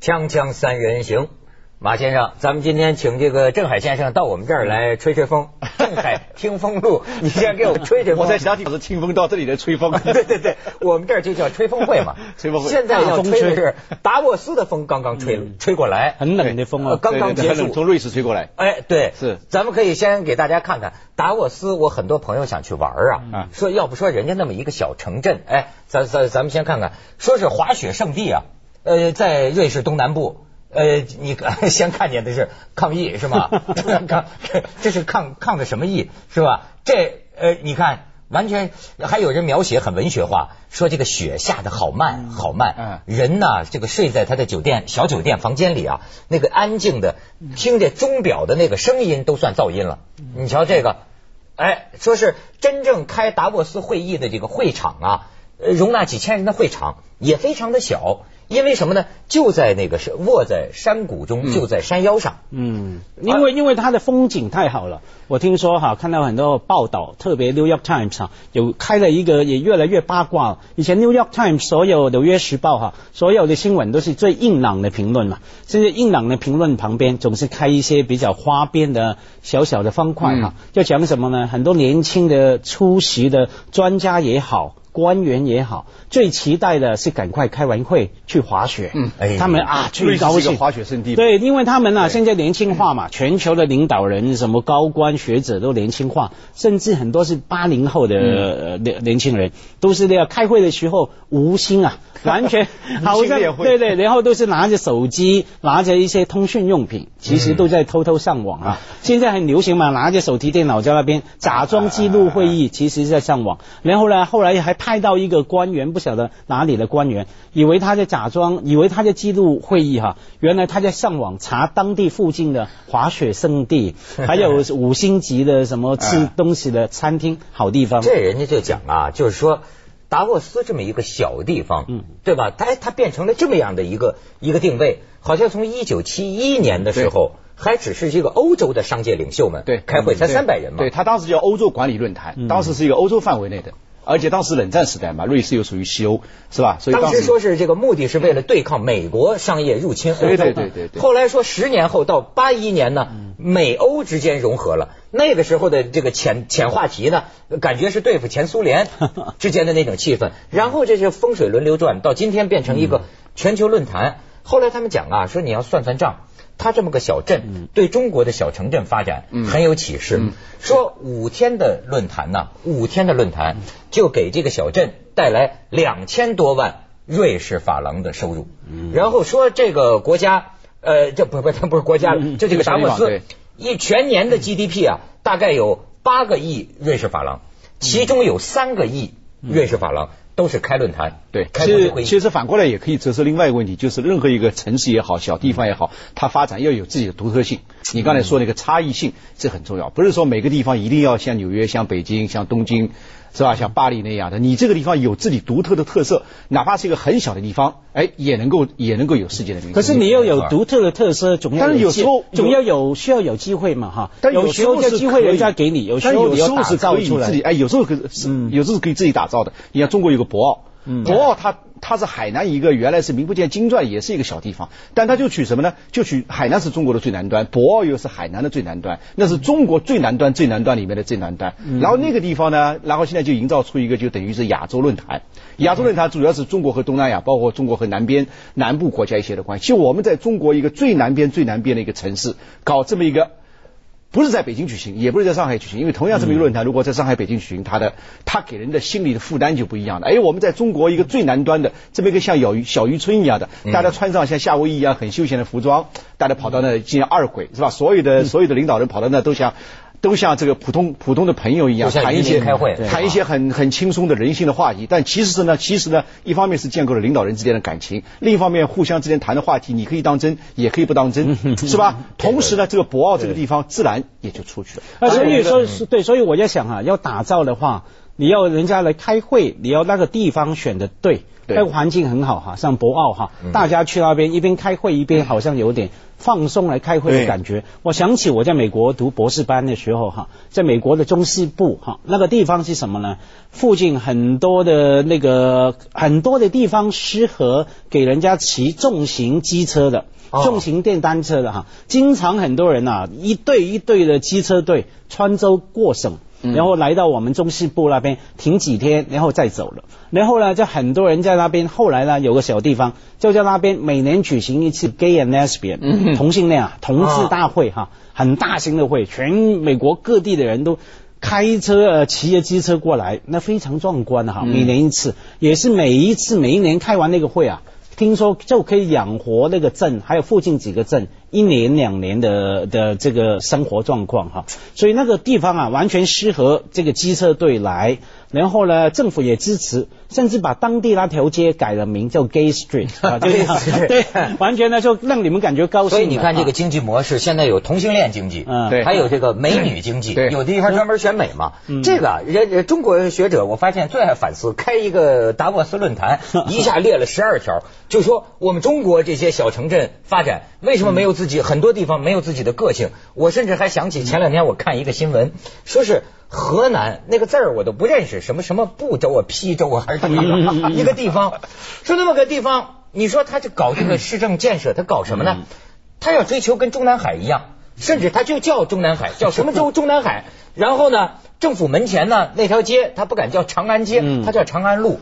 锵锵三人行，马先生，咱们今天请这个郑海先生到我们这儿来吹吹风。郑海听风路，你先给我们吹吹风。我在其他地方是听风，到这里来吹风。对对对，我们这儿就叫吹风会嘛。吹风会。现在要吹的是达沃斯的风，刚刚吹吹过来，很冷的风啊，刚刚结束，从瑞士吹过来。哎，对，是。咱们可以先给大家看看达沃斯，我很多朋友想去玩啊，说要不说人家那么一个小城镇，哎，咱咱咱们先看看，说是滑雪圣地啊。呃，在瑞士东南部，呃，你 先看见的是抗议是吗？抗，这是抗抗的什么议是吧？这呃，你看，完全还有人描写很文学化，说这个雪下的好慢好慢，人呢这个睡在他的酒店小酒店房间里啊，那个安静的，听着钟表的那个声音都算噪音了。你瞧这个，哎，说是真正开达沃斯会议的这个会场啊，容纳几千人的会场也非常的小。因为什么呢？就在那个是卧在山谷中，就在山腰上。嗯，因为因为它的风景太好了。我听说哈，看到很多报道，特别 New York Times 哈有开了一个，也越来越八卦。以前 New York Times 所有纽约时报哈，所有的新闻都是最硬朗的评论嘛。现在硬朗的评论旁边总是开一些比较花边的小小的方块哈，就讲什么呢？很多年轻的出席的专家也好。官员也好，最期待的是赶快开完会去滑雪。嗯，哎他们啊最高兴滑雪圣地。对，因为他们啊现在年轻化嘛，全球的领导人、什么高官学者都年轻化，甚至很多是八零后的年年轻人，都是那样开会的时候无心啊，完全好像对对，然后都是拿着手机，拿着一些通讯用品，其实都在偷偷上网啊。现在很流行嘛，拿着手提电脑在那边假装记录会议，其实是在上网。然后呢，后来还。派到一个官员，不晓得哪里的官员，以为他在假装，以为他在记录会议哈，原来他在上网查当地附近的滑雪胜地，还有五星级的什么吃东西的餐厅好地方。这人家就讲啊，就是说达沃斯这么一个小地方，嗯，对吧？他他变成了这么样的一个一个定位，好像从一九七一年的时候，还只是一个欧洲的商界领袖们对开会才三百人嘛，对他当时叫欧洲管理论坛，当时是一个欧洲范围内的。而且当时冷战时代嘛，瑞士又属于西欧，是吧？所以当时说是这个目的是为了对抗美国商业入侵欧洲。对对对对对。后来说十年后到八一年呢，美欧之间融合了。那个时候的这个浅浅话题呢，感觉是对付前苏联 之间的那种气氛。然后这是风水轮流转，到今天变成一个全球论坛。后来他们讲啊，说你要算算账。他这么个小镇，对中国的小城镇发展很有启示。说五天的论坛呢，五天的论坛就给这个小镇带来两千多万瑞士法郎的收入。然后说这个国家，呃，这不不，它不是国家，就这个达沃斯一全年的 GDP 啊，大概有八个亿瑞士法郎，其中有三个亿瑞士法郎。都是开论坛，对，其实其实反过来也可以折射另外一个问题，就是任何一个城市也好，小地方也好，它发展要有自己的独特性。你刚才说那个差异性，这很重要，不是说每个地方一定要像纽约、像北京、像东京。是吧？像巴黎那样的，你这个地方有自己独特的特色，哪怕是一个很小的地方，哎，也能够也能够有世界的名。可是你要有独特的特色，总要有时候总要有需要有机会嘛，哈。但有时候机会人家给你，有时候有时候是可以自己，哎，有时候可是有时候可以自己打造的。你看中国有个博鳌。博鳌它它是海南一个原来是名不见经传，也是一个小地方，但它就取什么呢？就取海南是中国的最南端，博鳌又是海南的最南端，那是中国最南端最南端里面的最南端。然后那个地方呢，然后现在就营造出一个就等于是亚洲论坛，亚洲论坛主要是中国和东南亚，包括中国和南边南部国家一些的关系。就我们在中国一个最南边最南边的一个城市搞这么一个。不是在北京举行，也不是在上海举行，因为同样这么一个论坛，如果在上海、北京举行，它的它给人的心理的负担就不一样了。哎，我们在中国一个最南端的这么一个像小渔小渔村一样的，大家穿上像夏威夷一样很休闲的服装，大家跑到那进行二轨是吧？所有的所有的领导人跑到那都想。都像这个普通普通的朋友一样谈一些开会，谈一些很很轻松的人性的话题。但其实是呢，其实呢，一方面是建构了领导人之间的感情，另一方面互相之间谈的话题，你可以当真，也可以不当真，是吧？同时呢，这个博鳌这个地方自然也就出去了。所以说，是对，所以我在想啊，要打造的话，你要人家来开会，你要那个地方选的对。那个环境很好哈，像博鳌哈，大家去那边一边开会一边好像有点放松来开会的感觉。我想起我在美国读博士班的时候哈，在美国的中西部哈，那个地方是什么呢？附近很多的那个很多的地方适合给人家骑重型机车的。重型电单车的哈，经常很多人呐，一队一队的机车队穿州过省，然后来到我们中西部那边停几天，然后再走了。然后呢，就很多人在那边。后来呢，有个小地方就在那边，每年举行一次 Gay and Lesbian 同性恋啊同志大会哈，很大型的会，全美国各地的人都开车呃骑着机车过来，那非常壮观的哈。每年一次，也是每一次每一年开完那个会啊。听说就可以养活那个镇，还有附近几个镇一年两年的的这个生活状况哈，所以那个地方啊，完全适合这个机车队来。然后呢，政府也支持，甚至把当地那条街改了名叫 Gay Street，对，完全呢就让你们感觉高兴。所以你看这个经济模式，现在有同性恋经济，嗯，对，还有这个美女经济，有的地方专门选美嘛。这个人中国学者我发现最爱反思，开一个达沃斯论坛，一下列了十二条，就说我们中国这些小城镇发展为什么没有自己，很多地方没有自己的个性。我甚至还想起前两天我看一个新闻，说是。河南那个字儿我都不认识，什么什么不州啊、邳州啊，还是么一个地方？说那么个地方，你说他就搞这个市政建设，他搞什么呢？他要追求跟中南海一样，甚至他就叫中南海，叫什么州 中南海？然后呢？政府门前呢，那条街他不敢叫长安街，他叫长安路。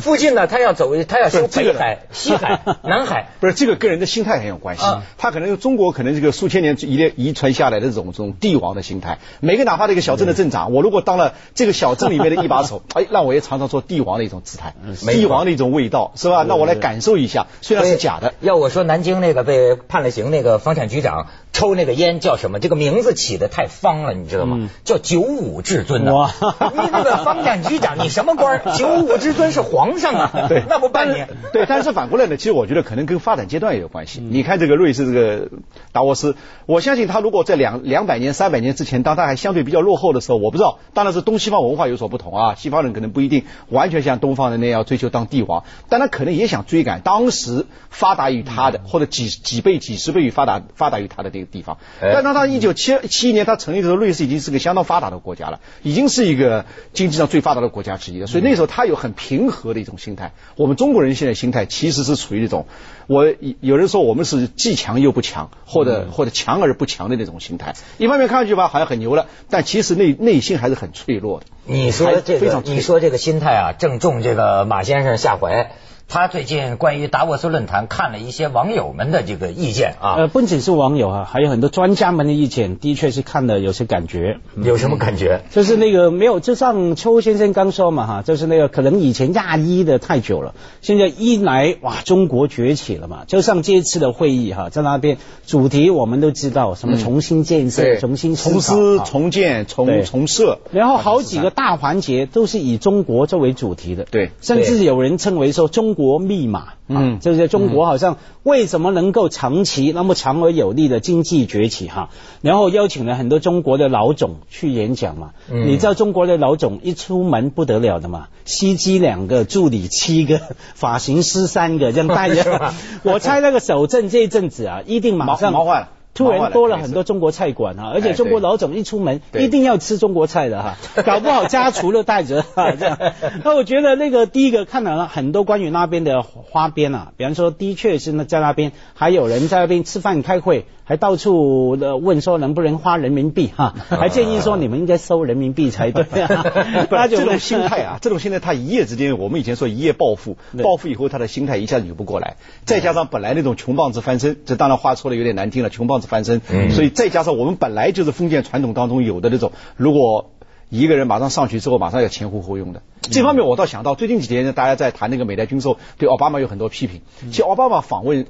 附近呢，他要走，他要修北海、西海、南海。不是这个跟人的心态很有关系。他可能中国可能这个数千年遗连遗传下来的这种这种帝王的心态。每个哪怕这个小镇的镇长，我如果当了这个小镇里面的一把手，哎，那我也常常做帝王的一种姿态，帝王的一种味道，是吧？那我来感受一下，虽然是假的。要我说，南京那个被判了刑那个房产局长抽那个烟叫什么？这个名字起的太方了，你知道吗？叫九五至尊的。你那个房产局长，你什么官？九五之尊是皇上啊，对，那不办你？对，但是反过来呢，其实我觉得可能跟发展阶段也有关系。你看这个瑞士这个达沃斯，我相信他如果在两两百年、三百年之前，当他还相对比较落后的时候，我不知道，当然是东西方文化有所不同啊。西方人可能不一定完全像东方人那样追求当帝王，但他可能也想追赶当时发达于他的，或者几几倍、几十倍于发达发达于他的这个地方。但当他一九七七一年他成立的时候，瑞士已经是个相当发达的国家了，已经是一个。经济上最发达的国家之一了，所以那时候他有很平和的一种心态。我们中国人现在心态其实是处于那种，我有人说我们是既强又不强，或者或者强而不强的那种心态。一方面看上去吧好像很牛了，但其实内内心还是很脆弱的。你说这个，你说这个心态啊，正中这个马先生下怀。他最近关于达沃斯论坛看了一些网友们的这个意见啊，呃，不仅是网友啊，还有很多专家们的意见，的确是看的有些感觉。有什么感觉？就是那个没有，就像邱先生刚说嘛哈，就是那个可能以前亚一的太久了，现在一来哇，中国崛起了嘛。就像这次的会议哈，在那边主题我们都知道，什么重新建设、重新重思、重建、重重设，然后好几个大环节都是以中国作为主题的。对，甚至有人称为说中国。国密码，嗯，就是中国好像为什么能够长期那么强而有力的经济崛起哈？然后邀请了很多中国的老总去演讲嘛。你知道中国的老总一出门不得了的嘛？司机两个，助理七个，发型师三个，这样带着。我猜那个守正这一阵子啊，一定马上忙坏了。突然多了很多中国菜馆啊，而且中国老总一出门一定要吃中国菜的哈，搞不好家厨都带着哈这样。那我觉得那个第一个看到了很多关于那边的花边啊，比方说的确是那在那边还有人在那边吃饭开会。还到处的问说能不能花人民币哈，还建议说你们应该收人民币才对。那这种心态啊，这种心态他一夜之间，我们以前说一夜暴富，暴富以后他的心态一下子扭不过来，再加上本来那种穷棒子翻身，这当然话说的有点难听了，穷棒子翻身，所以再加上我们本来就是封建传统当中有的那种，如果一个人马上上去之后，马上要前呼后拥的，这方面我倒想到最近几年大家在谈那个美代军售，对奥巴马有很多批评，其实奥巴马访问。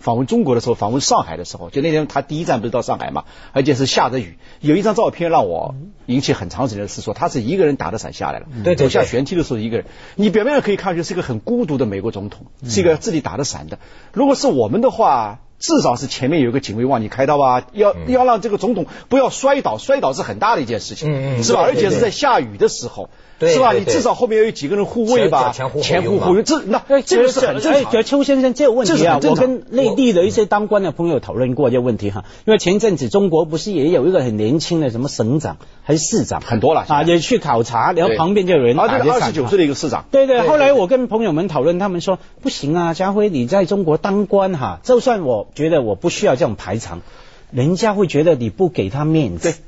访问中国的时候，访问上海的时候，就那天他第一站不是到上海嘛，而且是下着雨，有一张照片让我引起很长时间的思索，他是一个人打着伞下来了，对，走下旋梯的时候一个人，你表面上可以看上去是一个很孤独的美国总统，是一个自己打着伞的。如果是我们的话，至少是前面有个警卫往你开刀啊，要要让这个总统不要摔倒，摔倒是很大的一件事情，是吧？而且是在下雨的时候。是吧？你至少后面要有几个人护卫吧？前护前护护卫，这那这个是很正常。觉得邱先生这个问题啊，我跟内地的一些当官的朋友讨论过这个问题哈。因为前一阵子中国不是也有一个很年轻的什么省长还是市长很多了啊，也去考察，然后旁边就有人打这个二十九岁的一个市长。对对，后来我跟朋友们讨论，他们说不行啊，家辉你在中国当官哈，就算我觉得我不需要这种排场，人家会觉得你不给他面子。对。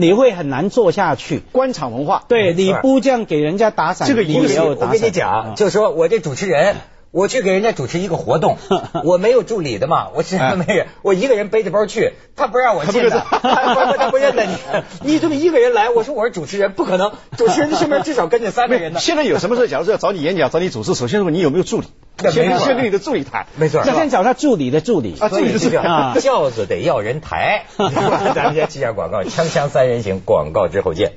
你会很难做下去，官场文化。对，你不这样给人家打伞，这个你也要打伞。我跟你讲，就是说我这主持人，我去给人家主持一个活动，我没有助理的嘛，我什么没有，我一个人背着包去，他不让我进的，他不认得 你，你这么一个人来，我说我是主持人，不可能，主持人身边至少跟着三个人呢。现在有什么事，假如说要找你演讲、找你主持，首先问你有没有助理。先先跟你的助理谈，没错。先找他助理的助理啊，助理的助理啊。轿子得要人抬。咱们先记下广告，锵锵三人行，广告之后见。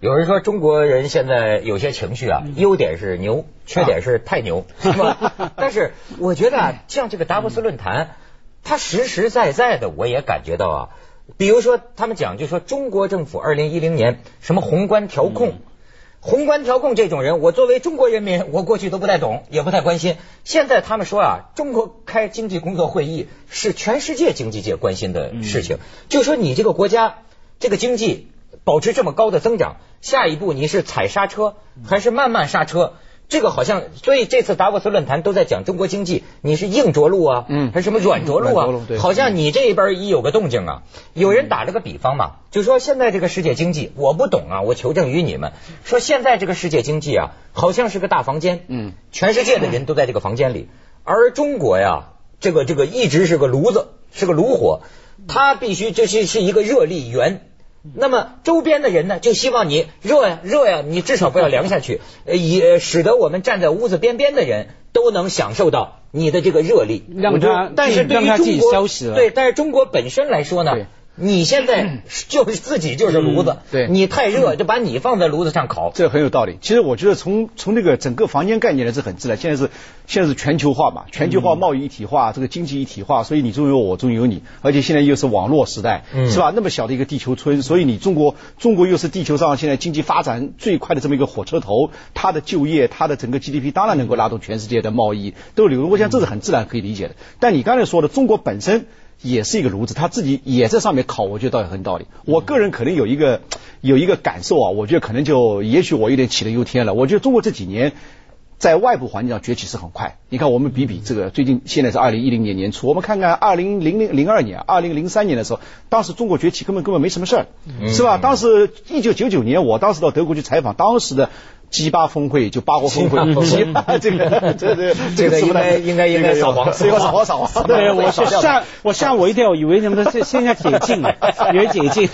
有人说中国人现在有些情绪啊，优点是牛，缺点是太牛，是吧？但是我觉得像这个达沃斯论坛。他实实在在的，我也感觉到啊，比如说他们讲，就说中国政府二零一零年什么宏观调控，宏观调控这种人，我作为中国人民，我过去都不太懂，也不太关心。现在他们说啊，中国开经济工作会议是全世界经济界关心的事情，就说你这个国家这个经济保持这么高的增长，下一步你是踩刹车还是慢慢刹车？这个好像，所以这次达沃斯论坛都在讲中国经济，你是硬着陆啊，嗯，还是什么软着陆啊？好像你这边一有个动静啊，有人打了个比方嘛，就说现在这个世界经济，我不懂啊，我求证于你们，说现在这个世界经济啊，好像是个大房间，嗯，全世界的人都在这个房间里，而中国呀，这个这个一直是个炉子，是个炉火，它必须这是是一个热力源。那么周边的人呢，就希望你热呀热呀，你至少不要凉下去，也使得我们站在屋子边边的人都能享受到你的这个热力。让他，但是对于中国，对，但是中国本身来说呢？你现在就是自己就是炉子，对，你太热就把你放在炉子上烤，这很有道理。其实我觉得从从这个整个房间概念来是很自然。现在是现在是全球化嘛，全球化贸易一体化，这个经济一体化，所以你中有我，中有你，而且现在又是网络时代，是吧？那么小的一个地球村，所以你中国中国又是地球上现在经济发展最快的这么一个火车头，它的就业，它的整个 GDP 当然能够拉动全世界的贸易都流入，我想这是很自然可以理解的。但你刚才说的中国本身。也是一个炉子，他自己也在上面烤，我觉得倒也很道理。我个人可能有一个有一个感受啊，我觉得可能就也许我有点杞人忧天了。我觉得中国这几年在外部环境上崛起是很快。你看，我们比比这个最近现在是二零一零年年初，我们看看二零零零零二年、二零零三年的时候，当时中国崛起根本根本没什么事儿，是吧？当时一九九九年，我当时到德国去采访当时的。G 八峰会就八国峰会，这个这个这个应该应该应该扫黄，是要扫黄扫黄。对，我吓我吓我一跳，以为什么现现在解禁了，以为解禁。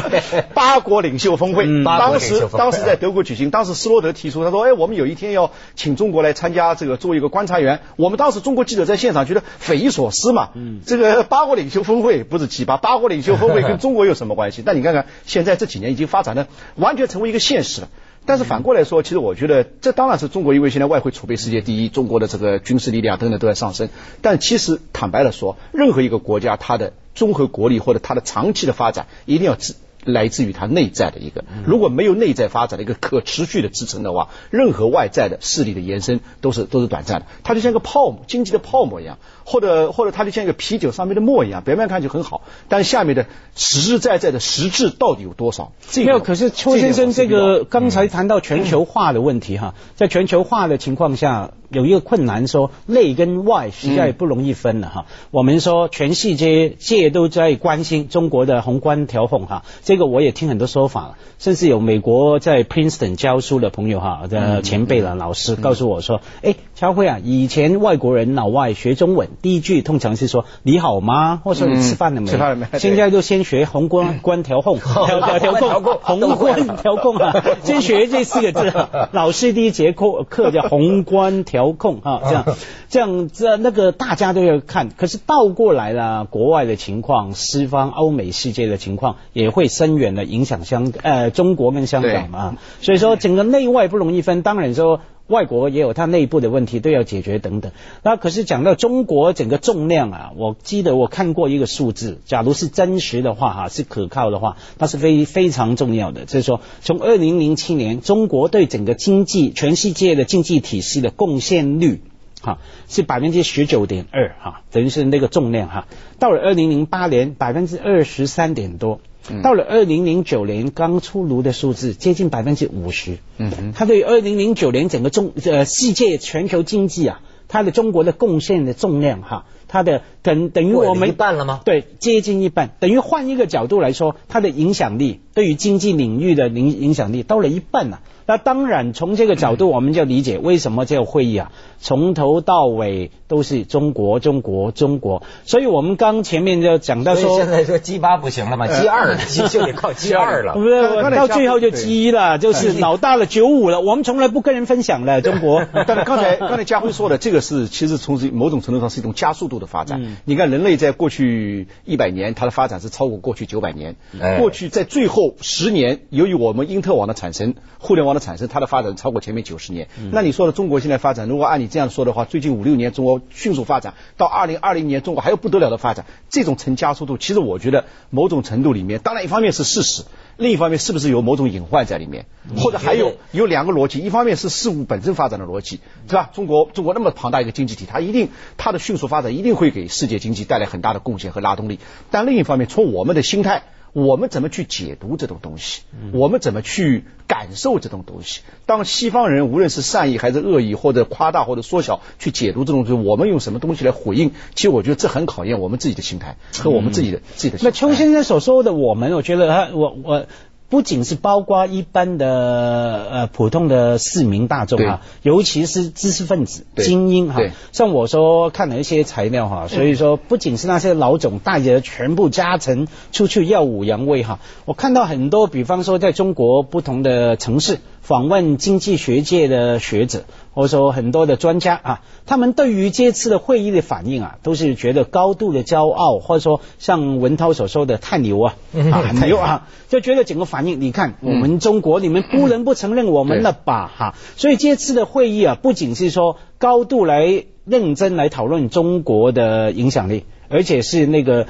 八国领袖峰会，当时当时在德国举行，当时斯洛德提出，他说，哎，我们有一天要请中国来参加这个做一个观察员。我们当时中国记者在现场觉得匪夷所思嘛，这个八国领袖峰会不是 G 八，八国领袖峰会跟中国有什么关系？但你看看现在这几年已经发展的完全成为一个现实了。但是反过来说，其实我觉得这当然是中国，因为现在外汇储备世界第一，中国的这个军事力量等等都在上升。但其实坦白的说，任何一个国家它的综合国力或者它的长期的发展，一定要支来自于它内在的一个。如果没有内在发展的一个可持续的支撑的话，任何外在的势力的延伸都是都是短暂的。它就像一个泡沫，经济的泡沫一样。或者或者它就像一个啤酒上面的沫一样，表面看就很好，但是下面的实实在在的实质到底有多少？没有。可是邱先生这个刚才谈到全球化的问题哈，在全球化的情况下，有一个困难说内跟外实在不容易分了哈。我们说全世界界都在关心中国的宏观调控哈，这个我也听很多说法了，甚至有美国在 Princeton 教书的朋友哈的前辈了老师告诉我说，哎，乔辉啊，以前外国人老外学中文。第一句通常是说你好吗，或者说你吃饭了没？吃饭了没？现在就先学宏观 观调控，调调调控，宏观调控啊，先学这四个字。老师第一节课课叫宏观调控啊，这样这样这那个大家都要看。可是倒过来了，国外的情况，西方欧美世界的情况也会深远的影响香呃中国跟香港嘛。所以说整个内外不容易分。当然说。外国也有它内部的问题都要解决等等，那可是讲到中国整个重量啊，我记得我看过一个数字，假如是真实的话哈，是可靠的话，它是非非常重要的。就是说，从二零零七年中国对整个经济全世界的经济体系的贡献率哈是百分之十九点二哈，等于是那个重量哈，到了二零零八年百分之二十三点多。到了二零零九年刚出炉的数字接近百分之五十，嗯哼，它对二零零九年整个中呃世界全球经济啊，它的中国的贡献的重量哈，它的等等于我们一半了吗？对，接近一半，等于换一个角度来说，它的影响力对于经济领域的影影响力到了一半了。那当然，从这个角度，我们就理解为什么这个会议啊，从头到尾都是中国、中国、中国。所以我们刚前面就讲到说，现在说 G 八不行了嘛，G 二就 就得靠 G 二了。不是，到最后就 G 一了，就是老大了九五了。我们从来不跟人分享了，中国。但是刚才刚才家辉说的这个是，其实从某种程度上是一种加速度的发展。你看，人类在过去一百年，它的发展是超过过去九百年。过去在最后十年，由于我们因特网的产生，互联网的。产生它的发展超过前面九十年，那你说的中国现在发展，如果按你这样说的话，最近五六年中国迅速发展，到二零二零年中国还有不得了的发展，这种呈加速度，其实我觉得某种程度里面，当然一方面是事实，另一方面是不是有某种隐患在里面，或者还有有两个逻辑，一方面是事物本身发展的逻辑，是吧？中国中国那么庞大一个经济体，它一定它的迅速发展一定会给世界经济带来很大的贡献和拉动力，但另一方面从我们的心态。我们怎么去解读这种东西？我们怎么去感受这种东西？当西方人无论是善意还是恶意，或者夸大或者缩小去解读这种东西，我们用什么东西来回应？其实我觉得这很考验我们自己的心态和我们自己的自己的。那邱先生所说的我们，我觉得他我我。不仅是包括一般的呃普通的市民大众啊，尤其是知识分子、精英哈。像我说看了一些材料哈，所以说不仅是那些老总带着全部家臣出去耀武扬威哈，我看到很多，比方说在中国不同的城市访问经济学界的学者。或者说很多的专家啊，他们对于这次的会议的反应啊，都是觉得高度的骄傲，或者说像文涛所说的太 牛啊，太牛啊，就觉得整个反应，你看我们中国，你们不能不承认我们了吧哈。所以这次的会议啊，不仅是说高度来认真来讨论中国的影响力，而且是那个。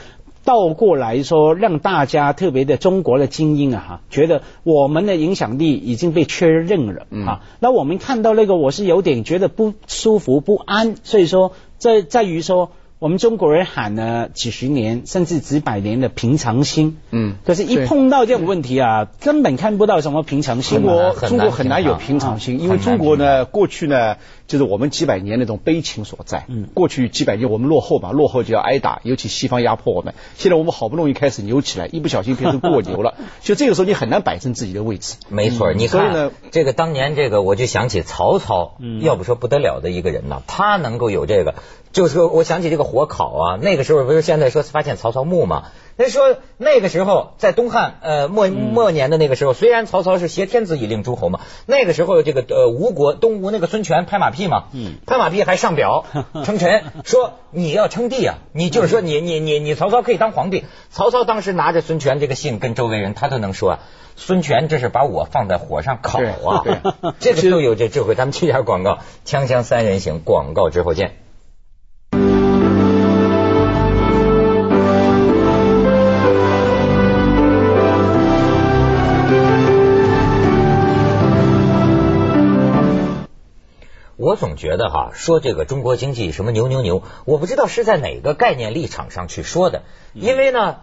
倒过来说，让大家特别的中国的精英啊，哈，觉得我们的影响力已经被确认了啊。那我们看到那个，我是有点觉得不舒服、不安。所以说，在在于说。我们中国人喊了几十年甚至几百年的平常心，嗯，可是，一碰到这种问题啊，根本看不到什么平常心。中国中国很难有平常心，因为中国呢，过去呢，就是我们几百年那种悲情所在。嗯，过去几百年我们落后嘛，落后就要挨打，尤其西方压迫我们。现在我们好不容易开始牛起来，一不小心变成过牛了，就这个时候你很难摆正自己的位置。没错，你看，这个当年这个我就想起曹操，要不说不得了的一个人呢，他能够有这个。就是说，我想起这个火烤啊，那个时候不是现在说发现曹操墓嘛？那说那个时候在东汉呃末末年的那个时候，虽然曹操是挟天子以令诸侯嘛，那个时候这个呃吴国东吴那个孙权拍马屁嘛，拍马屁还上表 称臣，说你要称帝啊，你就是说你你你你曹操可以当皇帝。曹操当时拿着孙权这个信跟周围人，他都能说啊孙权这是把我放在火上烤啊，这个都有这智慧。咱们去下广告，锵锵三人行广告之后见。我总觉得哈，说这个中国经济什么牛牛牛，我不知道是在哪个概念立场上去说的。因为呢，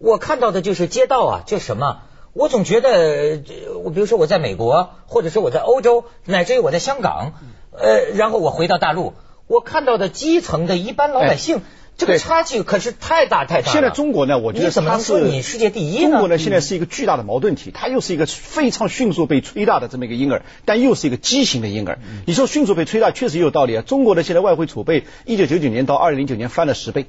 我看到的就是街道啊，就什么，我总觉得，我比如说我在美国，或者说我在欧洲，乃至于我在香港，呃，然后我回到大陆，我看到的基层的一般老百姓。这个差距可是太大太大。现在中国呢，我觉得它是你世界第一中国呢，现在是一个巨大的矛盾体，它又是一个非常迅速被吹大的这么一个婴儿，但又是一个畸形的婴儿。你说迅速被吹大，确实有道理啊。中国的现在外汇储备，一九九九年到二零零九年翻了十倍。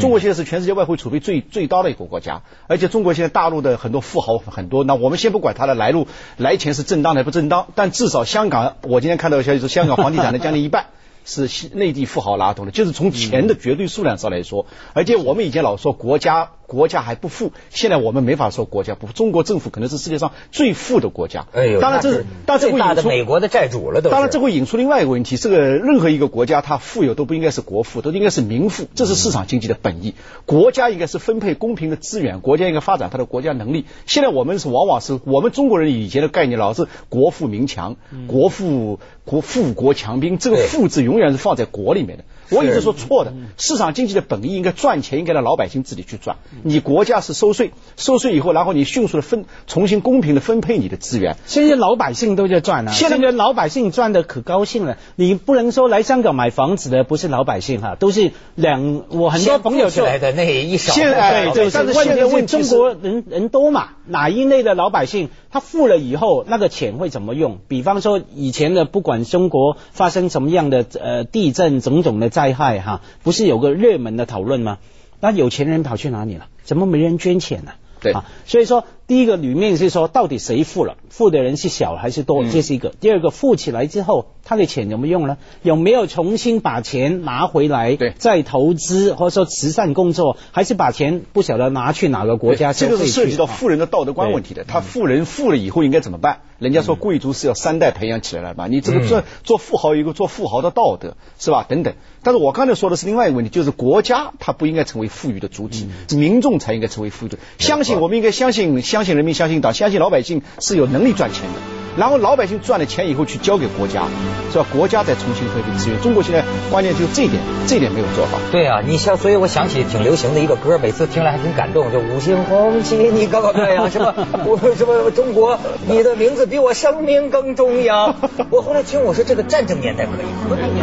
中国现在是全世界外汇储备最最高的一个国家，而且中国现在大陆的很多富豪很多。那我们先不管它的来路来钱是正当的不正当，但至少香港，我今天看到消息说，香港房地产的将近一半。是内地富豪拉动的，就是从钱的绝对数量上来说，而且我们以前老说国家。国家还不富，现在我们没法说国家不富。中国政府可能是世界上最富的国家。哎呦，当然这是，但这会引出美国的债主了。当然这会引出另外一个问题：这个任何一个国家，它富有都不应该是国富，都应该是民富。这是市场经济的本意。国家应该是分配公平的资源，国家应该发展它的国家能力。现在我们是往往是我们中国人以前的概念，老是国富民强，国富国富国强兵，这个富字永远是放在国里面的。我一直说错的，市场经济的本意应该赚钱，应该让老百姓自己去赚。你国家是收税，收税以后，然后你迅速的分，重新公平的分配你的资源。现在老百姓都在赚啊，现在老百姓赚的可高兴了。你不能说来香港买房子的不是老百姓哈，都是两我很多朋友出来的那一少。现在对，但是现在问中国人人多嘛，哪一类的老百姓他富了以后，那个钱会怎么用？比方说以前的不管中国发生什么样的呃地震种种的。灾害哈，不是有个热门的讨论吗？那有钱人跑去哪里了？怎么没人捐钱呢？对啊，所以说第一个里面是说，到底谁富了？富的人是小还是多？这是一个。第二个，富起来之后，他的钱怎么用呢？有没有重新把钱拿回来？对，再投资或者说慈善工作，还是把钱不晓得拿去哪个国家？这个是涉及到富人的道德观问题的。他富人富了以后应该怎么办？人家说贵族是要三代培养起来的嘛，你这个做做富豪有一个做富豪的道德是吧？等等。但是我刚才说的是另外一个问题，就是国家它不应该成为富裕的主体，民众才应该成为富裕的。相信我们应该相信相信人民，相信党，相信老百姓是有能力赚钱的。然后老百姓赚了钱以后去交给国家，是吧？国家再重新分配资源。中国现在关键就这一点，这一点没有做好。对啊，你像，所以我想起挺流行的一个歌，每次听来还挺感动，就五星红旗你高高在上，什么 我什么中国，你的名字比我生命更重要。我后来听我说这个战争年代可以，